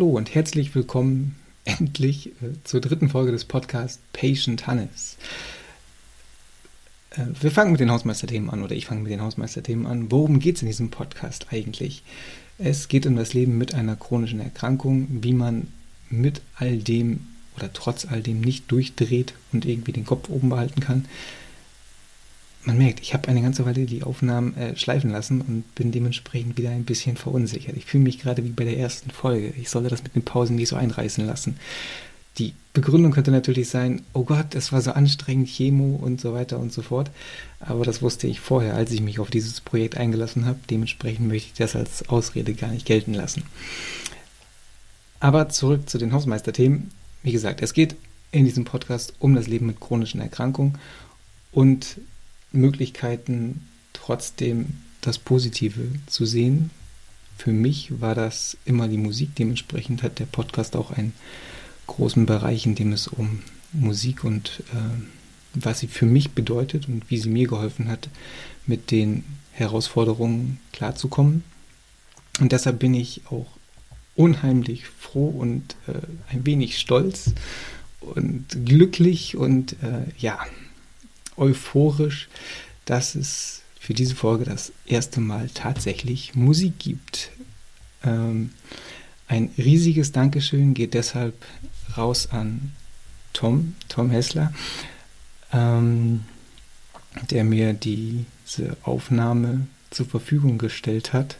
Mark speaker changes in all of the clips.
Speaker 1: Hallo und herzlich willkommen endlich äh, zur dritten Folge des Podcasts Patient Hannes. Äh, wir fangen mit den Hausmeisterthemen an oder ich fange mit den Hausmeisterthemen an. Worum geht es in diesem Podcast eigentlich? Es geht um das Leben mit einer chronischen Erkrankung, wie man mit all dem oder trotz all dem nicht durchdreht und irgendwie den Kopf oben behalten kann, man merkt, ich habe eine ganze Weile die Aufnahmen äh, schleifen lassen und bin dementsprechend wieder ein bisschen verunsichert. Ich fühle mich gerade wie bei der ersten Folge. Ich sollte das mit den Pausen nicht so einreißen lassen. Die Begründung könnte natürlich sein, oh Gott, es war so anstrengend, Chemo und so weiter und so fort. Aber das wusste ich vorher, als ich mich auf dieses Projekt eingelassen habe. Dementsprechend möchte ich das als Ausrede gar nicht gelten lassen. Aber zurück zu den Hausmeisterthemen. Wie gesagt, es geht in diesem Podcast um das Leben mit chronischen Erkrankungen und Möglichkeiten, trotzdem das Positive zu sehen. Für mich war das immer die Musik. Dementsprechend hat der Podcast auch einen großen Bereich, in dem es um Musik und äh, was sie für mich bedeutet und wie sie mir geholfen hat, mit den Herausforderungen klarzukommen. Und deshalb bin ich auch unheimlich froh und äh, ein wenig stolz und glücklich und äh, ja, euphorisch, dass es für diese Folge das erste Mal tatsächlich Musik gibt. Ähm, ein riesiges Dankeschön geht deshalb raus an Tom, Tom Hessler, ähm, der mir diese Aufnahme zur Verfügung gestellt hat.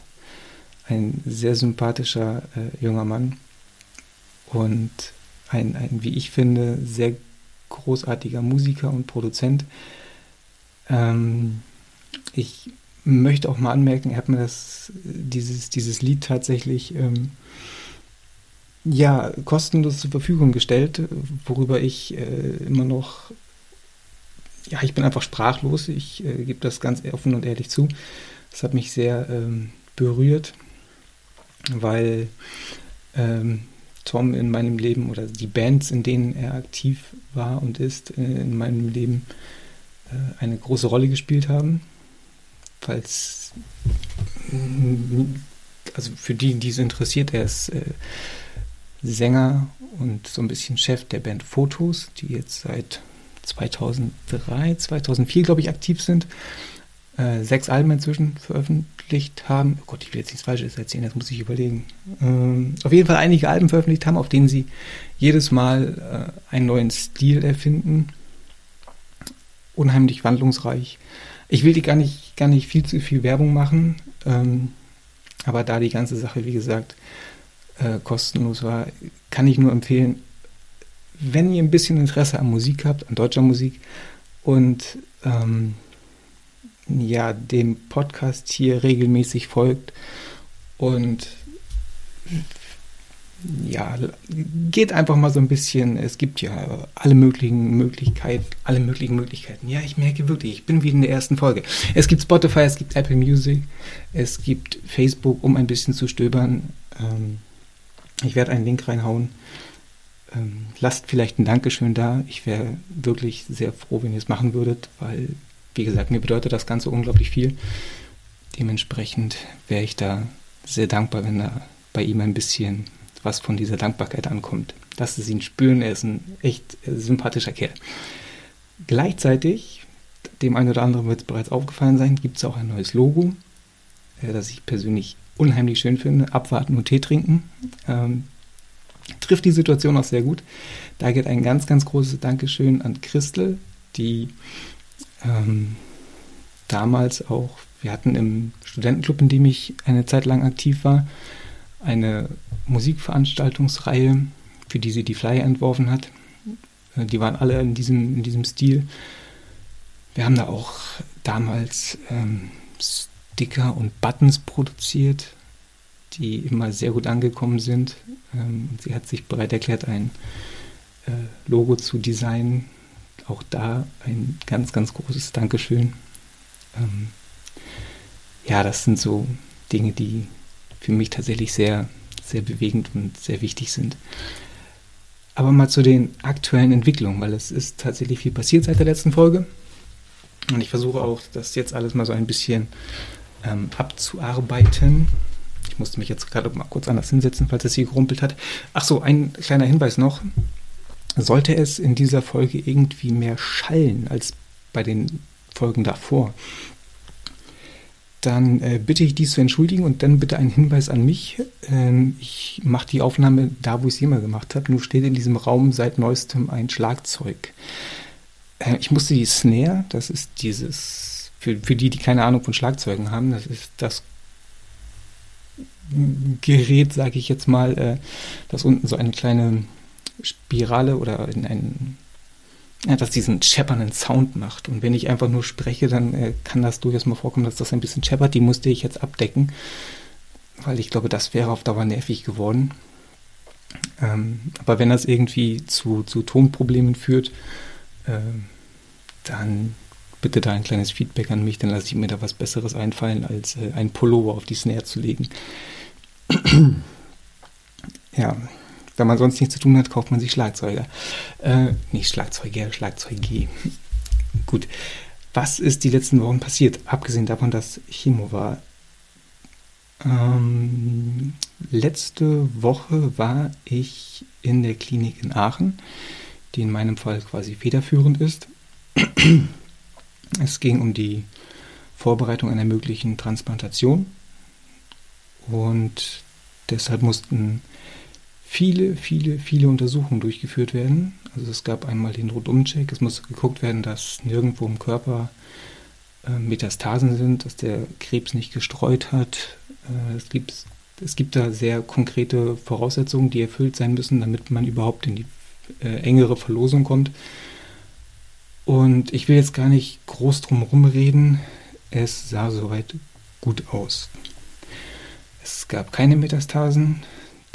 Speaker 1: Ein sehr sympathischer äh, junger Mann und ein, ein, wie ich finde, sehr großartiger Musiker und Produzent. Ähm, ich möchte auch mal anmerken, er hat mir das, dieses, dieses Lied tatsächlich ähm, ja, kostenlos zur Verfügung gestellt, worüber ich äh, immer noch, ja, ich bin einfach sprachlos, ich äh, gebe das ganz offen und ehrlich zu. Das hat mich sehr ähm, berührt, weil ähm, Tom in meinem Leben oder die Bands, in denen er aktiv war und ist, äh, in meinem Leben äh, eine große Rolle gespielt haben. Falls, also für die, die es interessiert, er ist äh, Sänger und so ein bisschen Chef der Band Fotos, die jetzt seit 2003, 2004, glaube ich, aktiv sind. Sechs Alben inzwischen veröffentlicht haben. Oh Gott, ich will jetzt nichts Falsches erzählen, das muss ich überlegen. Ähm, auf jeden Fall einige Alben veröffentlicht haben, auf denen sie jedes Mal äh, einen neuen Stil erfinden. Unheimlich wandlungsreich. Ich will die gar nicht, gar nicht viel zu viel Werbung machen, ähm, aber da die ganze Sache, wie gesagt, äh, kostenlos war, kann ich nur empfehlen, wenn ihr ein bisschen Interesse an Musik habt, an deutscher Musik und ähm, ja, dem Podcast hier regelmäßig folgt und ja, geht einfach mal so ein bisschen, es gibt ja alle möglichen Möglichkeiten, alle möglichen Möglichkeiten. Ja, ich merke wirklich, ich bin wieder in der ersten Folge. Es gibt Spotify, es gibt Apple Music, es gibt Facebook, um ein bisschen zu stöbern. Ähm, ich werde einen Link reinhauen. Ähm, lasst vielleicht ein Dankeschön da. Ich wäre wirklich sehr froh, wenn ihr es machen würdet, weil wie gesagt, mir bedeutet das Ganze unglaublich viel. Dementsprechend wäre ich da sehr dankbar, wenn da bei ihm ein bisschen was von dieser Dankbarkeit ankommt. Dass Sie ihn spüren, er ist ein echt sympathischer Kerl. Gleichzeitig, dem einen oder anderen wird es bereits aufgefallen sein, gibt es auch ein neues Logo, äh, das ich persönlich unheimlich schön finde. Abwarten und Tee trinken. Ähm, trifft die Situation auch sehr gut. Da geht ein ganz, ganz großes Dankeschön an Christel, die ähm, damals auch, wir hatten im Studentenclub, in dem ich eine Zeit lang aktiv war, eine Musikveranstaltungsreihe, für die sie die Flyer entworfen hat. Äh, die waren alle in diesem, in diesem Stil. Wir haben da auch damals ähm, Sticker und Buttons produziert, die immer sehr gut angekommen sind. Ähm, sie hat sich bereit erklärt, ein äh, Logo zu designen auch da ein ganz, ganz großes Dankeschön. Ähm, ja, das sind so Dinge, die für mich tatsächlich sehr, sehr bewegend und sehr wichtig sind. Aber mal zu den aktuellen Entwicklungen, weil es ist tatsächlich viel passiert seit der letzten Folge. Und ich versuche auch, das jetzt alles mal so ein bisschen ähm, abzuarbeiten. Ich musste mich jetzt gerade mal kurz anders hinsetzen, falls es hier gerumpelt hat. Ach so, ein kleiner Hinweis noch. Sollte es in dieser Folge irgendwie mehr schallen als bei den Folgen davor, dann äh, bitte ich dies zu entschuldigen und dann bitte ein Hinweis an mich. Ähm, ich mache die Aufnahme da, wo ich sie immer gemacht habe. Nur steht in diesem Raum seit neuestem ein Schlagzeug. Äh, ich musste die Snare, das ist dieses, für, für die, die keine Ahnung von Schlagzeugen haben, das ist das Gerät, sage ich jetzt mal, äh, das unten so eine kleine Spirale oder in einen ja, dass diesen scheppernden Sound macht. Und wenn ich einfach nur spreche, dann äh, kann das durchaus mal vorkommen, dass das ein bisschen scheppert. Die musste ich jetzt abdecken, weil ich glaube, das wäre auf Dauer nervig geworden. Ähm, aber wenn das irgendwie zu, zu Tonproblemen führt, äh, dann bitte da ein kleines Feedback an mich, dann lasse ich mir da was Besseres einfallen, als äh, ein Pullover auf die Snare zu legen. ja, wenn man sonst nichts zu tun hat, kauft man sich Schlagzeuger. Äh, nicht Schlagzeuger, Schlagzeuge. Gut. Was ist die letzten Wochen passiert? Abgesehen davon, dass Chemo war. Ähm, letzte Woche war ich in der Klinik in Aachen, die in meinem Fall quasi federführend ist. Es ging um die Vorbereitung einer möglichen Transplantation und deshalb mussten viele, viele, viele Untersuchungen durchgeführt werden. Also es gab einmal den Rundumcheck, es musste geguckt werden, dass nirgendwo im Körper äh, Metastasen sind, dass der Krebs nicht gestreut hat. Äh, es, gibt, es gibt da sehr konkrete Voraussetzungen, die erfüllt sein müssen, damit man überhaupt in die äh, engere Verlosung kommt. Und ich will jetzt gar nicht groß drum rumreden. Es sah soweit gut aus. Es gab keine Metastasen.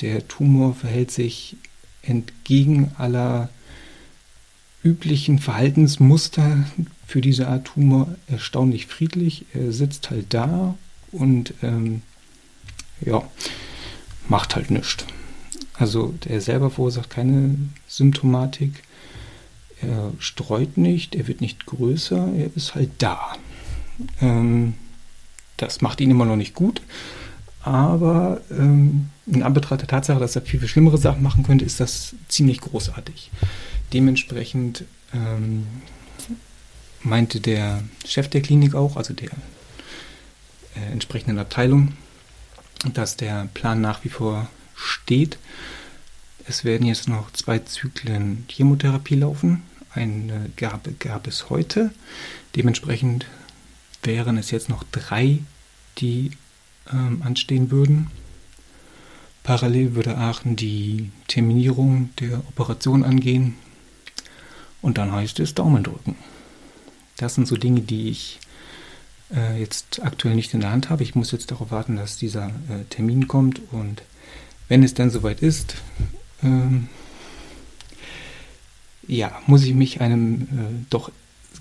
Speaker 1: Der Tumor verhält sich entgegen aller üblichen Verhaltensmuster für diese Art Tumor erstaunlich friedlich. Er sitzt halt da und ähm, ja, macht halt nichts. Also der selber verursacht keine Symptomatik. Er streut nicht, er wird nicht größer, er ist halt da. Ähm, das macht ihn immer noch nicht gut, aber ähm, in Anbetracht der Tatsache, dass er viel, viel schlimmere Sachen machen könnte, ist das ziemlich großartig. Dementsprechend ähm, meinte der Chef der Klinik auch, also der äh, entsprechenden Abteilung, dass der Plan nach wie vor steht. Es werden jetzt noch zwei Zyklen Chemotherapie laufen. Eine gab, gab es heute. Dementsprechend wären es jetzt noch drei, die ähm, anstehen würden. Parallel würde Aachen die Terminierung der Operation angehen. Und dann heißt es Daumen drücken. Das sind so Dinge, die ich äh, jetzt aktuell nicht in der Hand habe. Ich muss jetzt darauf warten, dass dieser äh, Termin kommt. Und wenn es dann soweit ist, ähm, ja, muss ich mich einem äh, doch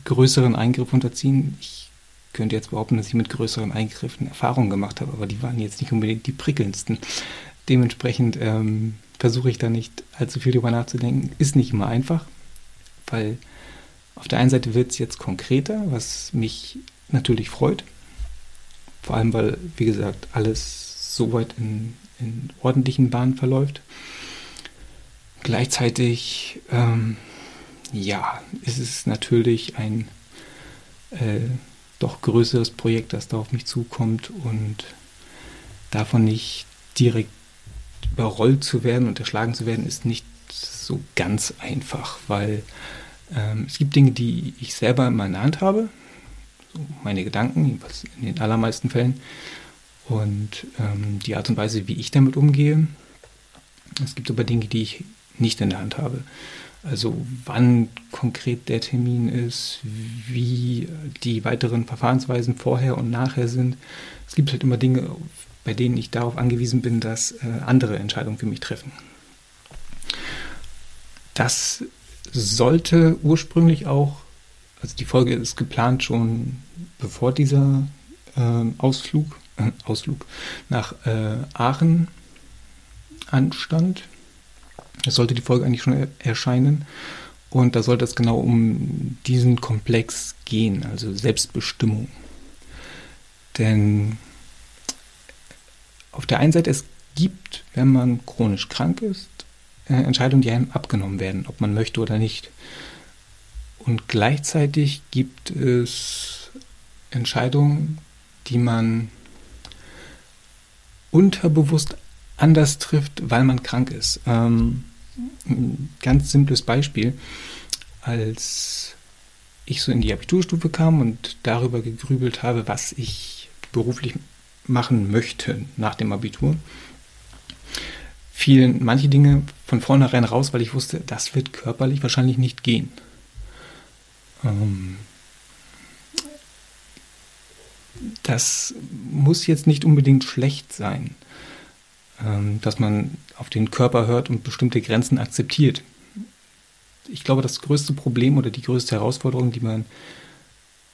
Speaker 1: größeren Eingriff unterziehen. Ich könnte jetzt behaupten, dass ich mit größeren Eingriffen Erfahrungen gemacht habe, aber die waren jetzt nicht unbedingt die prickelndsten. Dementsprechend ähm, versuche ich da nicht allzu viel drüber nachzudenken. Ist nicht immer einfach, weil auf der einen Seite wird es jetzt konkreter, was mich natürlich freut. Vor allem, weil, wie gesagt, alles so weit in, in ordentlichen Bahnen verläuft. Gleichzeitig, ähm, ja, ist es natürlich ein äh, doch größeres Projekt, das da auf mich zukommt und davon nicht direkt überrollt zu werden, unterschlagen zu werden, ist nicht so ganz einfach, weil ähm, es gibt Dinge, die ich selber in meiner Hand habe, so meine Gedanken, jedenfalls in den allermeisten Fällen, und ähm, die Art und Weise, wie ich damit umgehe. Es gibt aber Dinge, die ich nicht in der Hand habe. Also wann konkret der Termin ist, wie die weiteren Verfahrensweisen vorher und nachher sind. Es gibt halt immer Dinge, bei denen ich darauf angewiesen bin, dass äh, andere Entscheidungen für mich treffen. Das sollte ursprünglich auch, also die Folge ist geplant schon bevor dieser äh, Ausflug, äh, Ausflug nach äh, Aachen anstand es sollte die Folge eigentlich schon erscheinen. Und da sollte es genau um diesen Komplex gehen, also Selbstbestimmung. Denn auf der einen Seite, es gibt, wenn man chronisch krank ist, äh, Entscheidungen, die einem abgenommen werden, ob man möchte oder nicht. Und gleichzeitig gibt es Entscheidungen, die man unterbewusst anders trifft, weil man krank ist. Ähm, ein ganz simples Beispiel. Als ich so in die Abiturstufe kam und darüber gegrübelt habe, was ich beruflich machen möchte nach dem Abitur, fielen manche Dinge von vornherein raus, weil ich wusste, das wird körperlich wahrscheinlich nicht gehen. Ähm, das muss jetzt nicht unbedingt schlecht sein, ähm, dass man auf den Körper hört und bestimmte Grenzen akzeptiert. Ich glaube, das größte Problem oder die größte Herausforderung, die man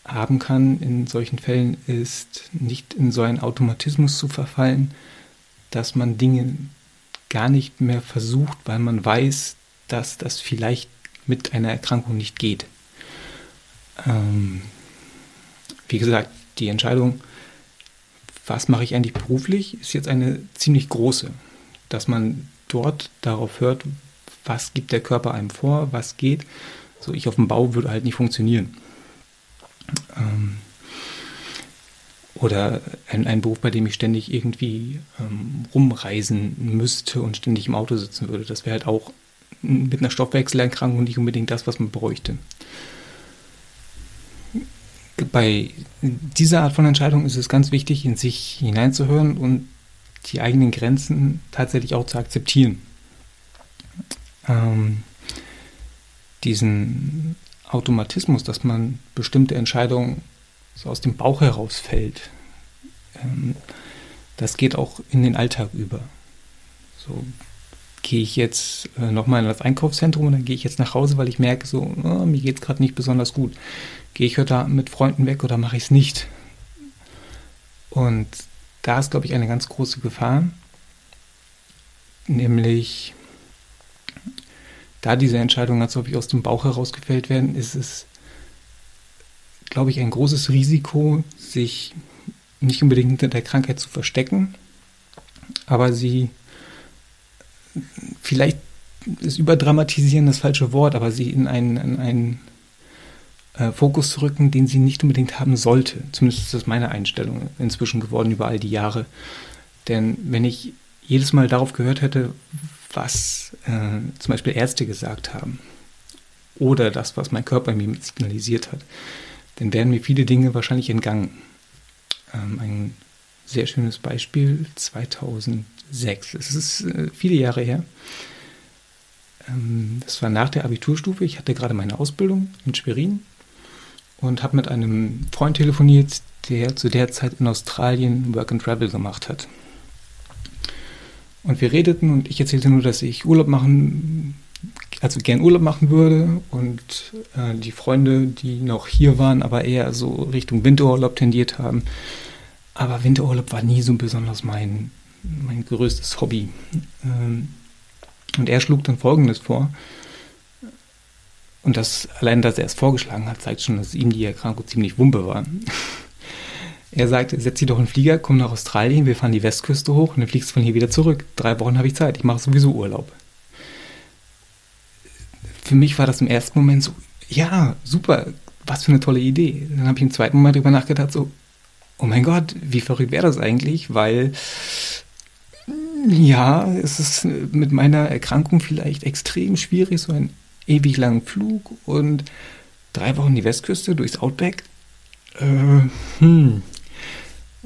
Speaker 1: haben kann in solchen Fällen, ist nicht in so einen Automatismus zu verfallen, dass man Dinge gar nicht mehr versucht, weil man weiß, dass das vielleicht mit einer Erkrankung nicht geht. Ähm, wie gesagt, die Entscheidung, was mache ich eigentlich beruflich, ist jetzt eine ziemlich große. Dass man dort darauf hört, was gibt der Körper einem vor, was geht. So, ich auf dem Bau würde halt nicht funktionieren. Ähm, oder ein, ein, Beruf, bei dem ich ständig irgendwie ähm, rumreisen müsste und ständig im Auto sitzen würde. Das wäre halt auch mit einer Stoffwechselerkrankung nicht unbedingt das, was man bräuchte bei dieser Art von Entscheidung ist es ganz wichtig, in sich hineinzuhören und die eigenen Grenzen tatsächlich auch zu akzeptieren. Ähm, diesen Automatismus, dass man bestimmte Entscheidungen so aus dem Bauch herausfällt, ähm, das geht auch in den Alltag über. So gehe ich jetzt äh, nochmal in das Einkaufszentrum und dann gehe ich jetzt nach Hause, weil ich merke, so, oh, mir geht es gerade nicht besonders gut. Gehe ich heute mit Freunden weg oder mache ich es nicht? Und da ist, glaube ich, eine ganz große Gefahr, nämlich da diese Entscheidungen ganz häufig aus dem Bauch heraus gefällt werden, ist es, glaube ich, ein großes Risiko, sich nicht unbedingt hinter der Krankheit zu verstecken, aber sie vielleicht ist überdramatisieren das falsche Wort, aber sie in einen, in einen äh, Fokus zu rücken, den sie nicht unbedingt haben sollte. Zumindest ist das meine Einstellung inzwischen geworden über all die Jahre. Denn wenn ich jedes Mal darauf gehört hätte, was äh, zum Beispiel Ärzte gesagt haben oder das, was mein Körper mir signalisiert hat, dann wären mir viele Dinge wahrscheinlich entgangen. Ähm, ein sehr schönes Beispiel 2006. Es ist äh, viele Jahre her. Ähm, das war nach der Abiturstufe. Ich hatte gerade meine Ausbildung in Schwerin und habe mit einem Freund telefoniert, der zu der Zeit in Australien Work and Travel gemacht hat. Und wir redeten und ich erzählte nur, dass ich Urlaub machen, also gern Urlaub machen würde und äh, die Freunde, die noch hier waren, aber eher so Richtung Winterurlaub tendiert haben. Aber Winterurlaub war nie so besonders mein, mein größtes Hobby. Ähm, und er schlug dann Folgendes vor. Und das allein, dass er es vorgeschlagen hat, zeigt schon, dass ihm die Erkrankung ziemlich wumpe war. Er sagte, setz dich doch in den Flieger, komm nach Australien, wir fahren die Westküste hoch und dann fliegst du von hier wieder zurück. Drei Wochen habe ich Zeit, ich mache sowieso Urlaub. Für mich war das im ersten Moment so, ja, super, was für eine tolle Idee. Dann habe ich im zweiten Moment darüber nachgedacht, so, oh mein Gott, wie verrückt wäre das eigentlich, weil ja, es ist mit meiner Erkrankung vielleicht extrem schwierig, so einen ewig langen Flug und drei Wochen die Westküste durchs Outback. Äh, hm.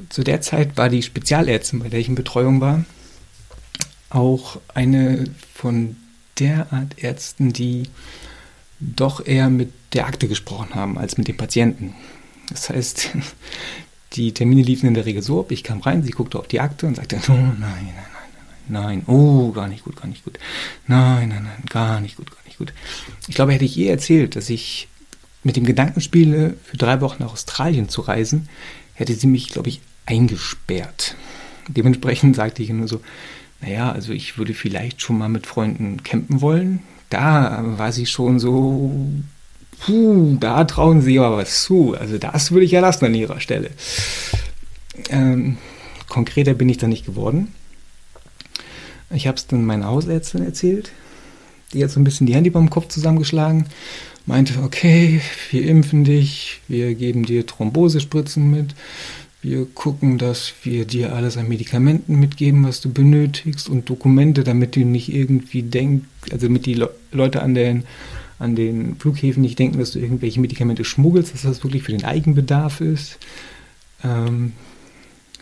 Speaker 1: Zu der Zeit war die Spezialärztin, bei der ich in Betreuung war, auch eine von der Art Ärzten, die doch eher mit der Akte gesprochen haben als mit dem Patienten. Das heißt, die Termine liefen in der Regel so ab, ich kam rein, sie guckte auf die Akte und sagte, oh nein, nein, nein, oh, gar nicht gut, gar nicht gut, nein, nein, nein, gar nicht gut, gar nicht gut. Ich glaube, hätte ich ihr erzählt, dass ich mit dem Gedanken spiele, für drei Wochen nach Australien zu reisen, hätte sie mich, glaube ich, eingesperrt. Dementsprechend sagte ich nur so, naja, also ich würde vielleicht schon mal mit Freunden campen wollen. Da war sie schon so puh, da trauen sie aber was zu. Also das würde ich ja lassen an ihrer Stelle. Ähm, konkreter bin ich da nicht geworden. Ich habe es dann meiner Hausärztin erzählt. Die hat so ein bisschen die Hände beim Kopf zusammengeschlagen. Meinte, okay, wir impfen dich, wir geben dir Thrombosespritzen mit, wir gucken, dass wir dir alles an Medikamenten mitgeben, was du benötigst und Dokumente, damit du nicht irgendwie denkst, also damit die Le Leute an den, an den Flughäfen nicht denken, dass du irgendwelche Medikamente schmuggelst, dass das wirklich für den Eigenbedarf ist. Ähm,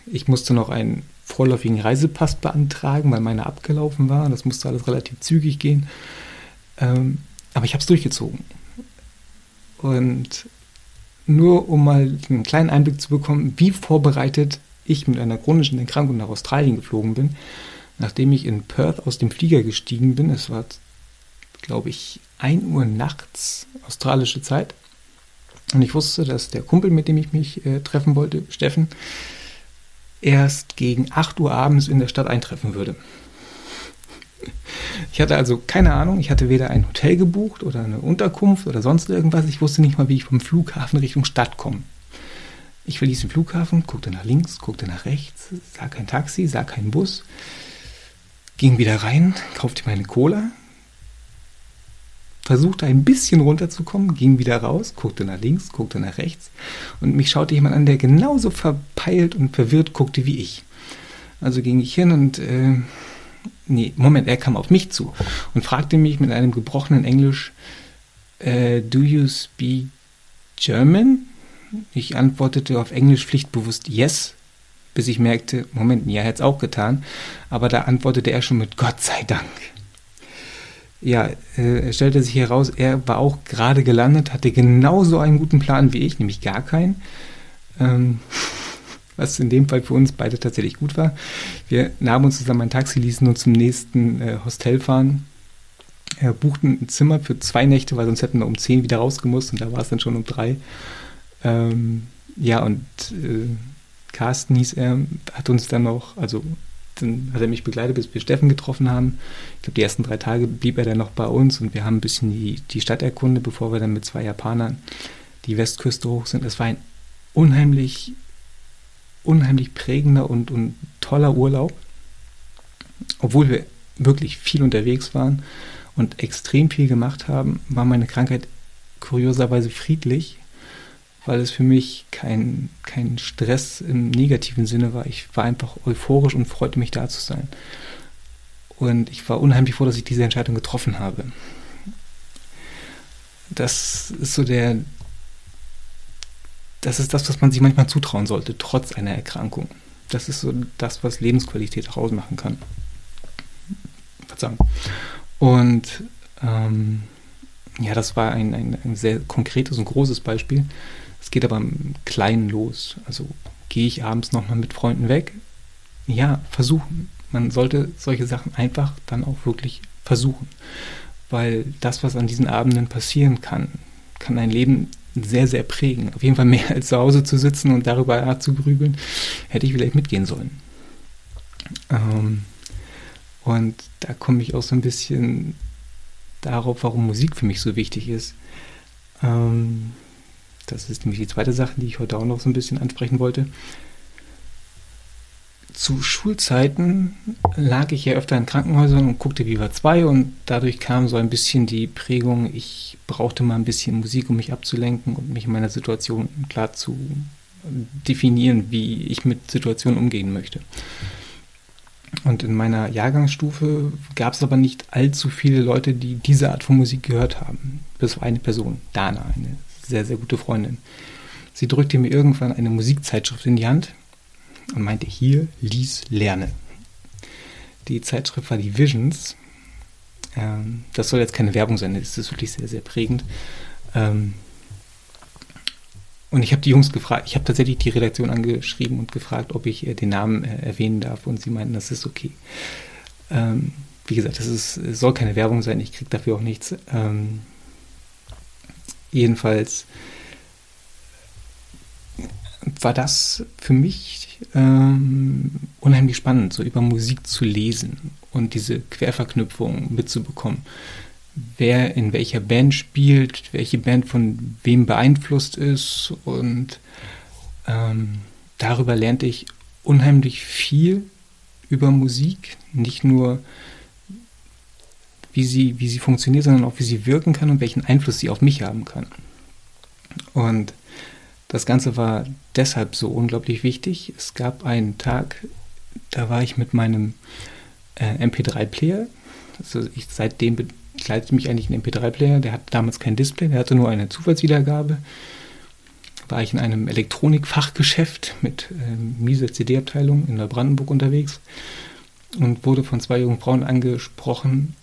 Speaker 1: ich musste noch einen vorläufigen Reisepass beantragen, weil meiner abgelaufen war. Das musste alles relativ zügig gehen. Ähm, aber ich habe es durchgezogen. Und nur um mal einen kleinen Einblick zu bekommen, wie vorbereitet ich mit einer chronischen Erkrankung nach Australien geflogen bin, nachdem ich in Perth aus dem Flieger gestiegen bin. Es war, glaube ich, 1 Uhr nachts australische Zeit. Und ich wusste, dass der Kumpel, mit dem ich mich äh, treffen wollte, Steffen, erst gegen 8 Uhr abends in der Stadt eintreffen würde. Ich hatte also keine Ahnung, ich hatte weder ein Hotel gebucht oder eine Unterkunft oder sonst irgendwas. Ich wusste nicht mal, wie ich vom Flughafen Richtung Stadt komme. Ich verließ den Flughafen, guckte nach links, guckte nach rechts, sah kein Taxi, sah keinen Bus, ging wieder rein, kaufte meine Cola, versuchte ein bisschen runterzukommen, ging wieder raus, guckte nach links, guckte nach rechts und mich schaute jemand an, der genauso verpeilt und verwirrt guckte wie ich. Also ging ich hin und äh, nee, Moment, er kam auf mich zu und fragte mich mit einem gebrochenen Englisch, äh, do you speak German? Ich antwortete auf Englisch pflichtbewusst yes, bis ich merkte, Moment, ja, hat es auch getan, aber da antwortete er schon mit Gott sei Dank. Ja, äh, stellte sich heraus, er war auch gerade gelandet, hatte genauso einen guten Plan wie ich, nämlich gar keinen. Ähm, was in dem Fall für uns beide tatsächlich gut war. Wir nahmen uns zusammen ein Taxi, ließen uns zum nächsten äh, Hostel fahren, äh, buchten ein Zimmer für zwei Nächte, weil sonst hätten wir um zehn wieder rausgemusst und da war es dann schon um drei. Ähm, ja, und äh, Carsten hieß er, hat uns dann noch, also dann hat er mich begleitet, bis wir Steffen getroffen haben. Ich glaube, die ersten drei Tage blieb er dann noch bei uns und wir haben ein bisschen die, die Stadt erkundet, bevor wir dann mit zwei Japanern die Westküste hoch sind. Es war ein unheimlich unheimlich prägender und, und toller Urlaub, obwohl wir wirklich viel unterwegs waren und extrem viel gemacht haben, war meine Krankheit kurioserweise friedlich, weil es für mich kein, kein Stress im negativen Sinne war. Ich war einfach euphorisch und freute mich da zu sein. Und ich war unheimlich froh, dass ich diese Entscheidung getroffen habe. Das ist so der, das ist das, was man sich manchmal zutrauen sollte, trotz einer Erkrankung. Das ist so das, was Lebensqualität auch ausmachen kann. Verzeihung. Und ähm, ja, das war ein, ein, ein, sehr konkretes und großes Beispiel. Es geht aber im Kleinen los. Also gehe ich abends nochmal mit Freunden weg? Ja, versuchen. Man sollte solche Sachen einfach dann auch wirklich versuchen. Weil das, was an diesen Abenden passieren kann, kann ein Leben sehr, sehr prägen. Auf jeden Fall mehr als zu Hause zu sitzen und darüber zu grübeln, hätte ich vielleicht mitgehen sollen. Ähm, und da komme ich auch so ein bisschen darauf, warum Musik für mich so wichtig ist. Ähm, das ist nämlich die zweite Sache, die ich heute auch noch so ein bisschen ansprechen wollte zu Schulzeiten lag ich ja öfter in Krankenhäusern und guckte Viva 2 und dadurch kam so ein bisschen die Prägung, ich brauchte mal ein bisschen Musik, um mich abzulenken und mich in meiner Situation klar zu definieren, wie ich mit Situationen umgehen möchte. Und in meiner Jahrgangsstufe gab es aber nicht allzu viele Leute, die diese Art von Musik gehört haben. Bis auf eine Person, Dana, eine sehr, sehr gute Freundin. Sie drückte mir irgendwann eine Musikzeitschrift in die Hand und meinte, hier, lies, lerne. Die Zeitschrift war die Visions. Ähm, das soll jetzt keine Werbung sein, das ist wirklich sehr, sehr prägend. Ähm, und ich habe die Jungs gefragt, ich habe tatsächlich die Redaktion angeschrieben und gefragt, ob ich äh, den Namen äh, erwähnen darf. Und sie meinten, das ist okay. Ähm, wie gesagt, das ist, soll keine Werbung sein, ich kriege dafür auch nichts. Jedenfalls war das für mich ähm, unheimlich spannend, so über Musik zu lesen und diese Querverknüpfung mitzubekommen. Wer in welcher Band spielt, welche Band von wem beeinflusst ist und ähm, darüber lernte ich unheimlich viel über Musik, nicht nur wie sie, wie sie funktioniert, sondern auch wie sie wirken kann und welchen Einfluss sie auf mich haben kann. Und das Ganze war deshalb so unglaublich wichtig. Es gab einen Tag, da war ich mit meinem äh, MP3-Player, also ich, seitdem begleitet mich eigentlich ein MP3-Player, der hatte damals kein Display, der hatte nur eine Zufallswiedergabe. War ich in einem Elektronikfachgeschäft mit äh, mieser CD-Abteilung in Neubrandenburg unterwegs und wurde von zwei jungen Frauen angesprochen,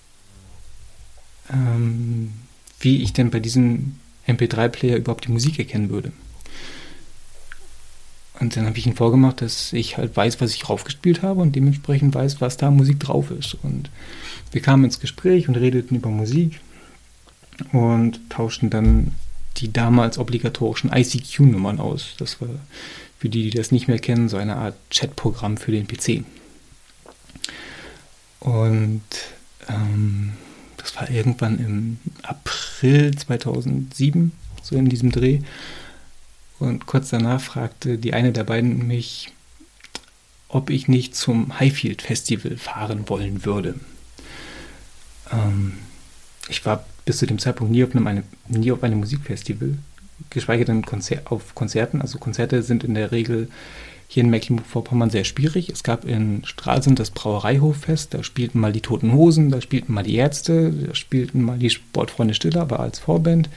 Speaker 1: ähm, wie ich denn bei diesem MP3-Player überhaupt die Musik erkennen würde. Und dann habe ich ihnen vorgemacht, dass ich halt weiß, was ich raufgespielt habe und dementsprechend weiß, was da Musik drauf ist. Und wir kamen ins Gespräch und redeten über Musik und tauschten dann die damals obligatorischen ICQ-Nummern aus. Das war für die, die das nicht mehr kennen, so eine Art Chatprogramm für den PC. Und ähm, das war irgendwann im April 2007, so in diesem Dreh. Und kurz danach fragte die eine der beiden mich, ob ich nicht zum Highfield Festival fahren wollen würde. Ähm, ich war bis zu dem Zeitpunkt nie auf einem, nie auf einem Musikfestival, geschweige denn Konzer auf Konzerten. Also Konzerte sind in der Regel hier in Mecklenburg-Vorpommern sehr schwierig. Es gab in Stralsund das Brauereihoffest, da spielten mal die Toten Hosen, da spielten mal die Ärzte, da spielten mal die Sportfreunde Stiller, aber als Vorband.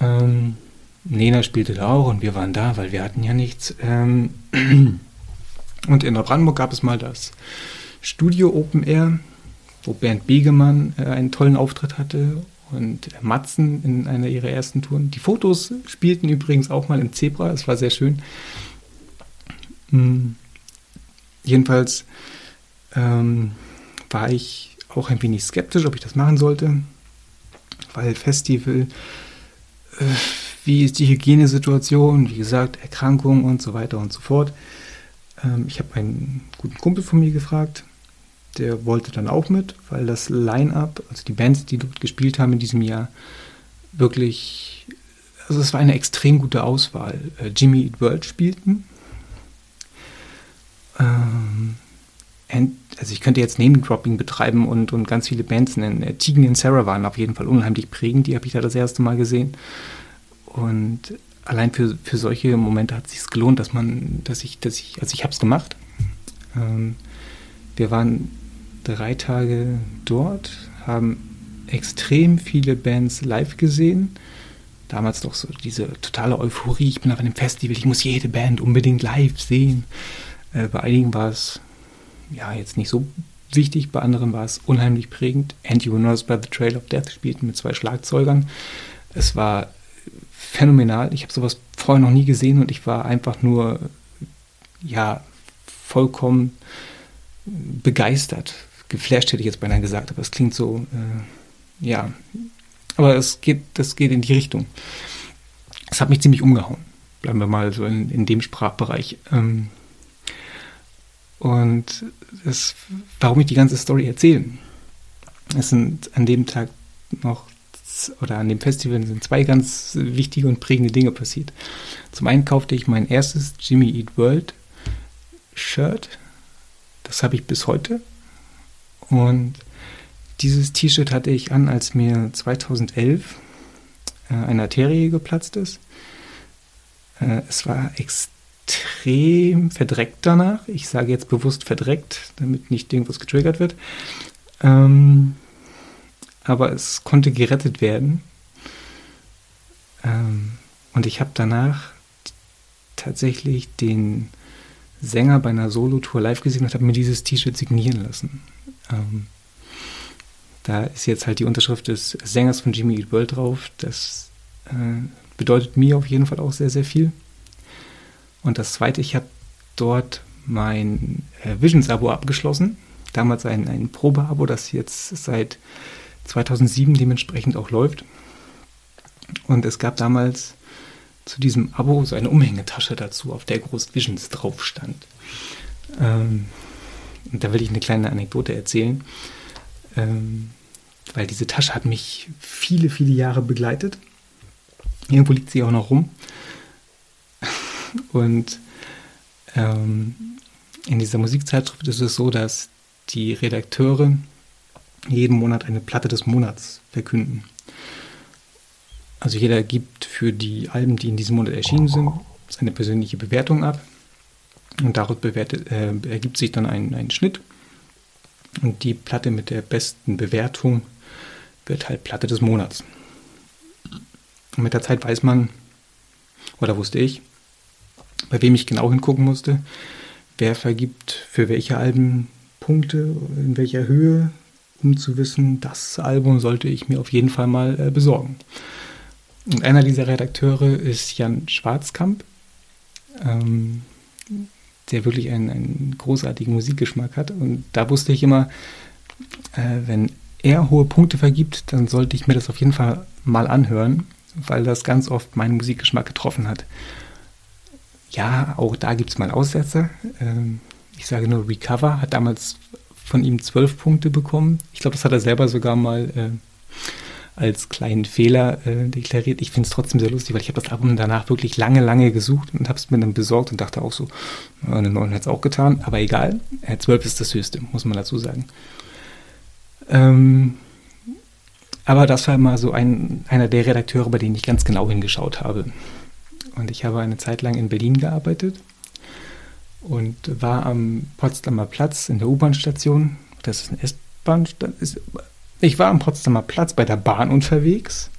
Speaker 1: Ähm, Nena spielte da auch und wir waren da, weil wir hatten ja nichts. Ähm und in Neubrandenburg gab es mal das Studio Open Air, wo Bernd Begemann äh, einen tollen Auftritt hatte und Matzen in einer ihrer ersten Touren. Die Fotos spielten übrigens auch mal im Zebra, es war sehr schön. Mhm. Jedenfalls ähm, war ich auch ein wenig skeptisch, ob ich das machen sollte, weil Festival äh, wie ist die Hygienesituation, wie gesagt, Erkrankungen und so weiter und so fort. Ähm, ich habe einen guten Kumpel von mir gefragt, der wollte dann auch mit, weil das Line-up, also die Bands, die dort gespielt haben in diesem Jahr, wirklich, also es war eine extrem gute Auswahl. Äh, Jimmy Eat World spielten. Ähm, also ich könnte jetzt Name-Dropping betreiben und, und ganz viele Bands nennen. Äh, Tegan und Sarah waren auf jeden Fall unheimlich prägend, die habe ich da das erste Mal gesehen. Und allein für, für solche Momente hat es sich gelohnt, dass man, dass ich, dass ich, also ich habe es gemacht. Ähm, wir waren drei Tage dort, haben extrem viele Bands live gesehen. Damals doch so diese totale Euphorie, ich bin auf einem Festival, ich muss jede Band unbedingt live sehen. Äh, bei einigen war es ja jetzt nicht so wichtig, bei anderen war es unheimlich prägend. Anti Winners by the Trail of Death spielten mit zwei Schlagzeugern. Es war phänomenal. Ich habe sowas vorher noch nie gesehen und ich war einfach nur, ja, vollkommen begeistert. Geflasht hätte ich jetzt beinahe gesagt, aber es klingt so, äh, ja. Aber es geht, das geht in die Richtung. Es hat mich ziemlich umgehauen. Bleiben wir mal so in, in dem Sprachbereich. Ähm, und das, warum ich die ganze Story erzähle. Es sind an dem Tag noch oder an dem Festival sind zwei ganz wichtige und prägende Dinge passiert. Zum einen kaufte ich mein erstes Jimmy Eat World Shirt. Das habe ich bis heute. Und dieses T-Shirt hatte ich an, als mir 2011 äh, eine Arterie geplatzt ist. Äh, es war extrem verdreckt danach. Ich sage jetzt bewusst verdreckt, damit nicht irgendwas getriggert wird. Ähm, aber es konnte gerettet werden. Ähm, und ich habe danach tatsächlich den Sänger bei einer Solo-Tour live gesehen und habe mir dieses T-Shirt signieren lassen. Ähm, da ist jetzt halt die Unterschrift des Sängers von Jimmy Eat World drauf. Das äh, bedeutet mir auf jeden Fall auch sehr, sehr viel. Und das zweite, ich habe dort mein äh, Visions-Abo abgeschlossen. Damals ein, ein Probe-Abo, das jetzt seit 2007 dementsprechend auch läuft. Und es gab damals zu diesem Abo so eine Umhängetasche dazu, auf der Groß Visions drauf stand. Ähm, und da will ich eine kleine Anekdote erzählen, ähm, weil diese Tasche hat mich viele, viele Jahre begleitet. Irgendwo liegt sie auch noch rum. Und ähm, in dieser Musikzeitschrift ist es so, dass die Redakteure jeden Monat eine Platte des Monats verkünden. Also jeder gibt für die Alben, die in diesem Monat erschienen sind, seine persönliche Bewertung ab. Und daraus bewertet, äh, ergibt sich dann ein, ein Schnitt. Und die Platte mit der besten Bewertung wird halt Platte des Monats. Und mit der Zeit weiß man, oder wusste ich, bei wem ich genau hingucken musste, wer vergibt für welche Alben Punkte, in welcher Höhe, um zu wissen, das Album sollte ich mir auf jeden Fall mal äh, besorgen. Und einer dieser Redakteure ist Jan Schwarzkamp, ähm, der wirklich einen, einen, großartigen Musikgeschmack hat. Und da wusste ich immer, äh, wenn er hohe Punkte vergibt, dann sollte ich mir das auf jeden Fall mal anhören, weil das ganz oft meinen Musikgeschmack getroffen hat. Ja, auch da gibt es mal Aussetzer. Ähm, ich sage nur Recover, hat damals von ihm zwölf Punkte bekommen. Ich glaube, das hat er selber sogar mal äh, als kleinen Fehler äh, deklariert. Ich finde es trotzdem sehr lustig, weil ich habe das Album danach wirklich lange, lange gesucht und habe es mir dann besorgt und dachte auch so, eine 9 hat es auch getan, aber egal, äh, 12 ist das höchste, muss man dazu sagen. Ähm, aber das war immer so ein, einer der Redakteure, bei denen ich ganz genau hingeschaut habe. Und ich habe eine Zeit lang in Berlin gearbeitet und war am Potsdamer Platz in der U-Bahn-Station. Das ist eine S-Bahn. Ich war am Potsdamer Platz bei der Bahn unterwegs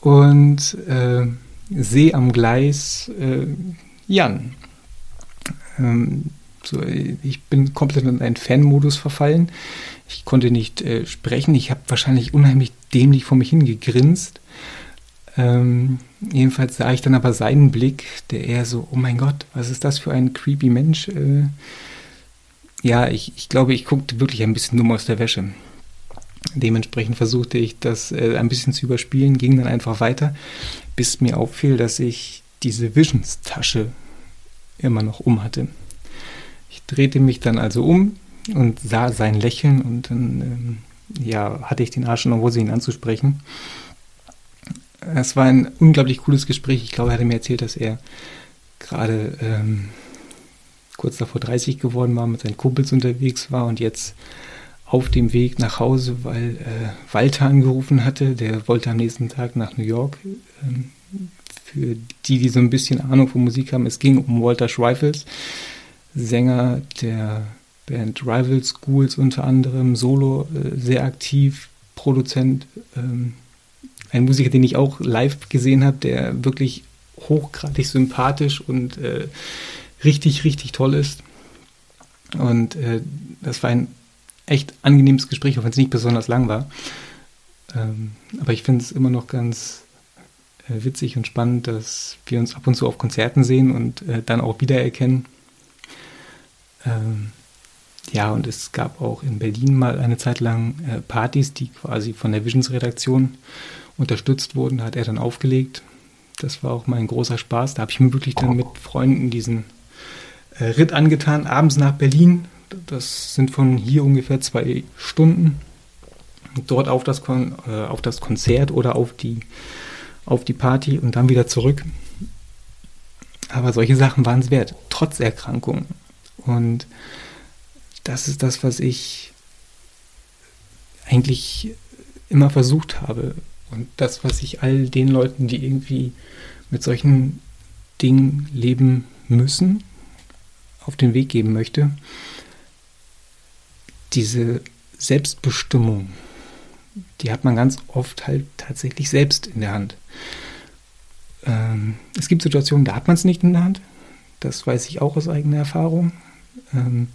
Speaker 1: und äh, sehe am Gleis äh, Jan. Ähm, so, ich bin komplett in einen Fan-Modus verfallen. Ich konnte nicht äh, sprechen. Ich habe wahrscheinlich unheimlich dämlich vor mich hingegrinst. Ähm, jedenfalls sah ich dann aber seinen Blick, der eher so, oh mein Gott, was ist das für ein creepy Mensch? Äh, ja, ich, ich glaube, ich guckte wirklich ein bisschen dumm aus der Wäsche. Dementsprechend versuchte ich das äh, ein bisschen zu überspielen, ging dann einfach weiter, bis mir auffiel, dass ich diese Visions-Tasche immer noch um hatte. Ich drehte mich dann also um und sah sein Lächeln und dann ähm, ja, hatte ich den Arsch noch, wo sie ihn anzusprechen. Es war ein unglaublich cooles Gespräch. Ich glaube, er hatte mir erzählt, dass er gerade ähm, kurz davor 30 geworden war, mit seinen Kumpels unterwegs war und jetzt auf dem Weg nach Hause, weil äh, Walter angerufen hatte. Der wollte am nächsten Tag nach New York. Ähm, für die, die so ein bisschen Ahnung von Musik haben, es ging um Walter Schreifels, Sänger der Band Rival Schools unter anderem, Solo äh, sehr aktiv, Produzent. Ähm, ein Musiker, den ich auch live gesehen habe, der wirklich hochgradig sympathisch und äh, richtig, richtig toll ist. Und äh, das war ein echt angenehmes Gespräch, auch wenn es nicht besonders lang war. Ähm, aber ich finde es immer noch ganz äh, witzig und spannend, dass wir uns ab und zu auf Konzerten sehen und äh, dann auch wiedererkennen. Ähm, ja, und es gab auch in Berlin mal eine Zeit lang äh, Partys, die quasi von der Visions-Redaktion unterstützt wurden. Hat er dann aufgelegt. Das war auch mal ein großer Spaß. Da habe ich mir wirklich dann mit Freunden diesen äh, Ritt angetan, abends nach Berlin. Das sind von hier ungefähr zwei Stunden. Dort auf das, Kon äh, auf das Konzert oder auf die, auf die Party und dann wieder zurück. Aber solche Sachen waren es wert, trotz Erkrankung. Und das ist das, was ich eigentlich immer versucht habe. Und das, was ich all den Leuten, die irgendwie mit solchen Dingen leben müssen, auf den Weg geben möchte, diese Selbstbestimmung, die hat man ganz oft halt tatsächlich selbst in der Hand. Ähm, es gibt Situationen, da hat man es nicht in der Hand. Das weiß ich auch aus eigener Erfahrung. Ähm,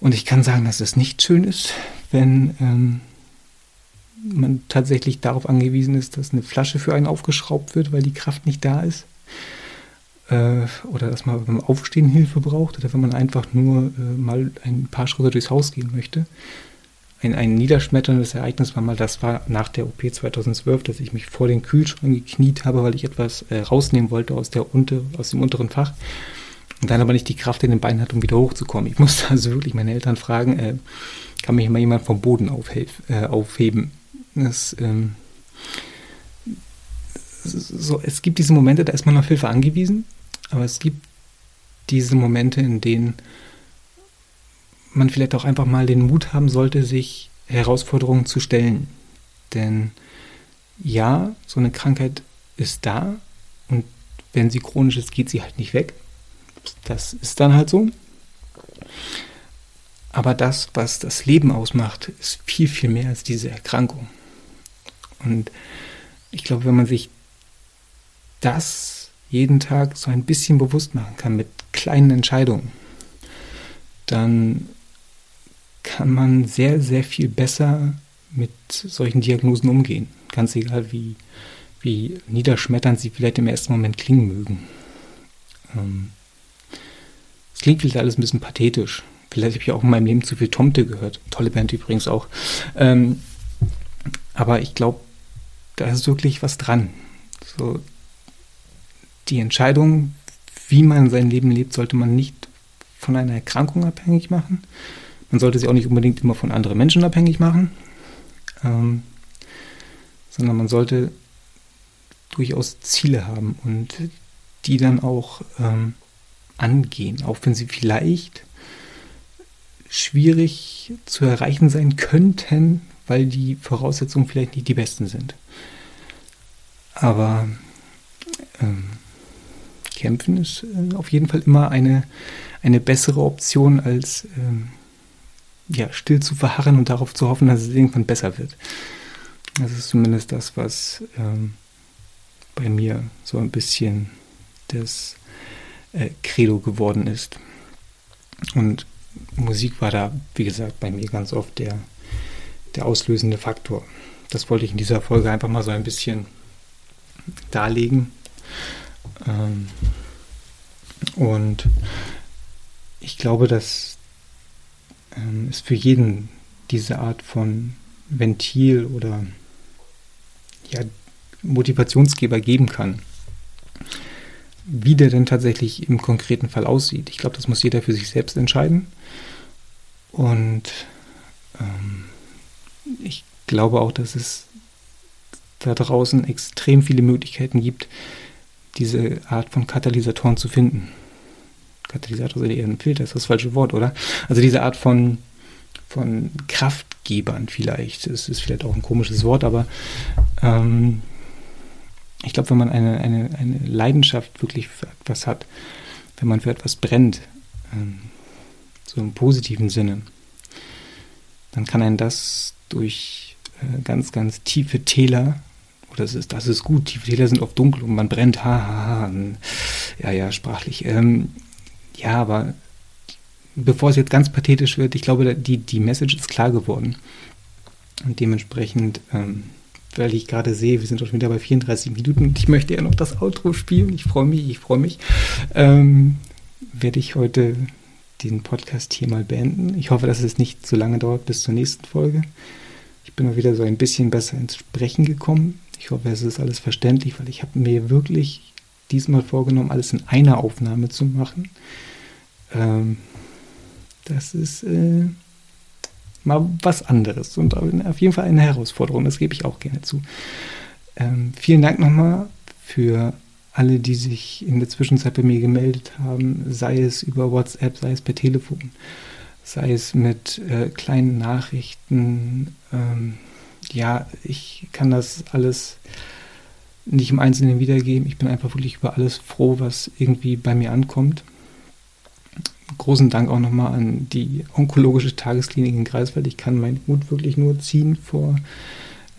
Speaker 1: und ich kann sagen, dass es nicht schön ist, wenn ähm, man tatsächlich darauf angewiesen ist, dass eine Flasche für einen aufgeschraubt wird, weil die Kraft nicht da ist. Äh, oder dass man beim Aufstehen Hilfe braucht oder wenn man einfach nur äh, mal ein paar Schritte durchs Haus gehen möchte. Ein, ein niederschmetterndes Ereignis war mal, das war nach der OP 2012, dass ich mich vor den Kühlschrank gekniet habe, weil ich etwas äh, rausnehmen wollte aus, der unter, aus dem unteren Fach und dann aber nicht die Kraft in den Beinen hat, um wieder hochzukommen. Ich musste also wirklich meine Eltern fragen, äh, kann mich mal jemand vom Boden äh, aufheben? Das, ähm, so, es gibt diese Momente, da ist man auf Hilfe angewiesen, aber es gibt diese Momente, in denen man vielleicht auch einfach mal den Mut haben sollte, sich Herausforderungen zu stellen. Denn ja, so eine Krankheit ist da und wenn sie chronisch ist, geht sie halt nicht weg. Das ist dann halt so. Aber das, was das Leben ausmacht, ist viel, viel mehr als diese Erkrankung. Und ich glaube, wenn man sich das jeden Tag so ein bisschen bewusst machen kann mit kleinen Entscheidungen, dann kann man sehr, sehr viel besser mit solchen Diagnosen umgehen. Ganz egal, wie, wie niederschmetternd sie vielleicht im ersten Moment klingen mögen. Ähm, es klingt vielleicht alles ein bisschen pathetisch. Vielleicht habe ich auch in meinem Leben zu viel Tomte gehört. Tolle Band übrigens auch. Ähm, aber ich glaube, da ist wirklich was dran. So, die Entscheidung, wie man sein Leben lebt, sollte man nicht von einer Erkrankung abhängig machen. Man sollte sie auch nicht unbedingt immer von anderen Menschen abhängig machen, ähm, sondern man sollte durchaus Ziele haben und die dann auch ähm, angehen, auch wenn sie vielleicht schwierig zu erreichen sein könnten, weil die Voraussetzungen vielleicht nicht die besten sind. Aber ähm, kämpfen ist äh, auf jeden Fall immer eine, eine bessere Option, als ähm, ja, still zu verharren und darauf zu hoffen, dass es irgendwann besser wird. Das ist zumindest das, was ähm, bei mir so ein bisschen das äh, Credo geworden ist. Und Musik war da, wie gesagt, bei mir ganz oft der, der auslösende Faktor. Das wollte ich in dieser Folge einfach mal so ein bisschen darlegen. Ähm, und ich glaube, dass ähm, es für jeden diese Art von Ventil oder ja, Motivationsgeber geben kann. Wie der denn tatsächlich im konkreten Fall aussieht. Ich glaube, das muss jeder für sich selbst entscheiden. Und ähm, ich glaube auch, dass es da draußen extrem viele Möglichkeiten gibt, diese Art von Katalysatoren zu finden. Katalysator ist eher ein Filter, ist das falsche Wort, oder? Also diese Art von, von Kraftgebern vielleicht. Es ist vielleicht auch ein komisches Wort, aber ähm, ich glaube, wenn man eine, eine, eine Leidenschaft wirklich für etwas hat, wenn man für etwas brennt, ähm, so im positiven Sinne, dann kann einen das durch ganz, ganz tiefe Täler, oder das ist, das ist gut, tiefe Täler sind oft dunkel und man brennt, ha, ha, ha, ja, ja, sprachlich. Ähm, ja, aber bevor es jetzt ganz pathetisch wird, ich glaube, die, die Message ist klar geworden. Und dementsprechend, ähm, weil ich gerade sehe, wir sind schon wieder bei 34 Minuten und ich möchte ja noch das Outro spielen. Ich freue mich, ich freue mich. Ähm, werde ich heute den Podcast hier mal beenden. Ich hoffe, dass es nicht so lange dauert bis zur nächsten Folge. Ich bin auch wieder so ein bisschen besser ins Sprechen gekommen. Ich hoffe, es ist alles verständlich, weil ich habe mir wirklich diesmal vorgenommen, alles in einer Aufnahme zu machen. Ähm, das ist äh, mal was anderes und auf jeden Fall eine Herausforderung, das gebe ich auch gerne zu. Ähm, vielen Dank nochmal für alle, die sich in der Zwischenzeit bei mir gemeldet haben, sei es über WhatsApp, sei es per Telefon, sei es mit äh, kleinen Nachrichten. Ähm, ja, ich kann das alles nicht im Einzelnen wiedergeben. Ich bin einfach wirklich über alles froh, was irgendwie bei mir ankommt. Großen Dank auch nochmal an die onkologische Tagesklinik in Greifswald. Ich kann meinen Mut wirklich nur ziehen vor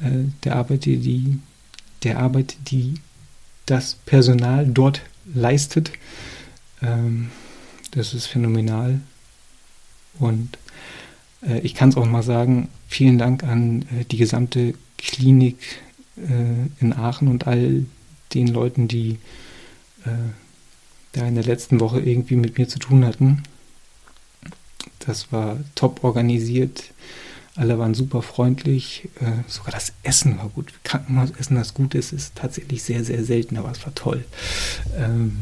Speaker 1: äh, der Arbeit, die, die, der Arbeit, die das Personal dort leistet. Ähm, das ist phänomenal. Und äh, ich kann es auch mal sagen, vielen Dank an äh, die gesamte Klinik äh, in Aachen und all den Leuten, die äh, da in der letzten Woche irgendwie mit mir zu tun hatten. Das war top organisiert. Alle waren super freundlich. Äh, sogar das Essen war gut. Krankenhausessen, das gut ist, ist tatsächlich sehr, sehr selten, aber es war toll. Ähm,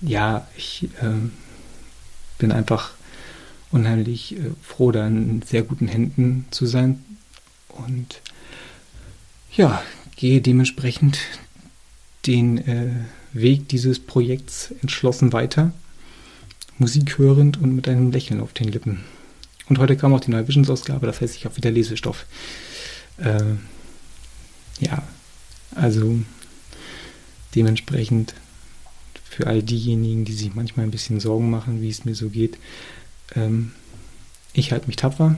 Speaker 1: ja, ich ähm, bin einfach unheimlich äh, froh, da in sehr guten Händen zu sein. Und ja, gehe dementsprechend den äh, Weg dieses Projekts entschlossen weiter Musik hörend und mit einem Lächeln auf den Lippen. Und heute kam auch die neue Visions-Ausgabe, das heißt, ich habe wieder Lesestoff. Äh, ja, also dementsprechend für all diejenigen, die sich manchmal ein bisschen Sorgen machen, wie es mir so geht, ähm, ich halte mich tapfer,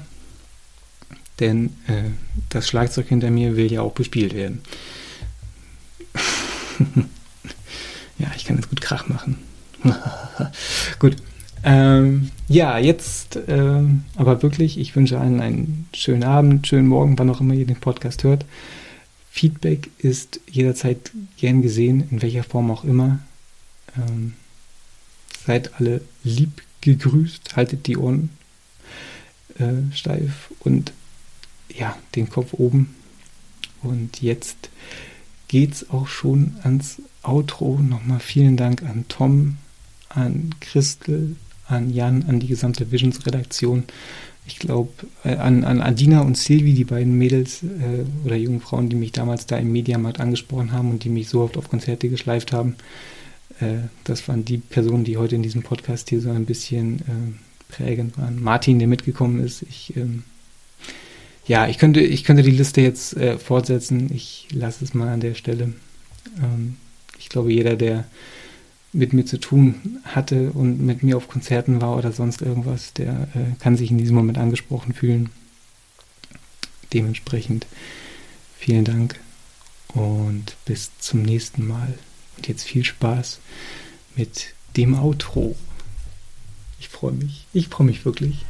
Speaker 1: denn äh, das Schlagzeug hinter mir will ja auch bespielt werden. ja, ich kann jetzt gut Krach machen. gut. Ähm, ja, jetzt äh, aber wirklich, ich wünsche allen einen schönen Abend, schönen Morgen, wann auch immer ihr den Podcast hört. Feedback ist jederzeit gern gesehen, in welcher Form auch immer. Ähm, seid alle lieb gegrüßt, haltet die Ohren äh, steif und ja, den Kopf oben. Und jetzt geht's auch schon ans Outro. Nochmal vielen Dank an Tom, an Christel, an Jan, an die gesamte Visions-Redaktion. Ich glaube, äh, an, an Adina und Silvi, die beiden Mädels äh, oder jungen Frauen, die mich damals da im Mediamarkt angesprochen haben und die mich so oft auf Konzerte geschleift haben. Äh, das waren die Personen, die heute in diesem Podcast hier so ein bisschen äh, prägend waren. Martin, der mitgekommen ist. Ich, ähm, ja, ich könnte, ich könnte die Liste jetzt äh, fortsetzen. Ich lasse es mal an der Stelle. Ähm, ich glaube, jeder, der mit mir zu tun hatte und mit mir auf Konzerten war oder sonst irgendwas, der äh, kann sich in diesem Moment angesprochen fühlen. Dementsprechend vielen Dank und bis zum nächsten Mal. Und jetzt viel Spaß mit dem Outro. Ich freue mich. Ich freue mich wirklich.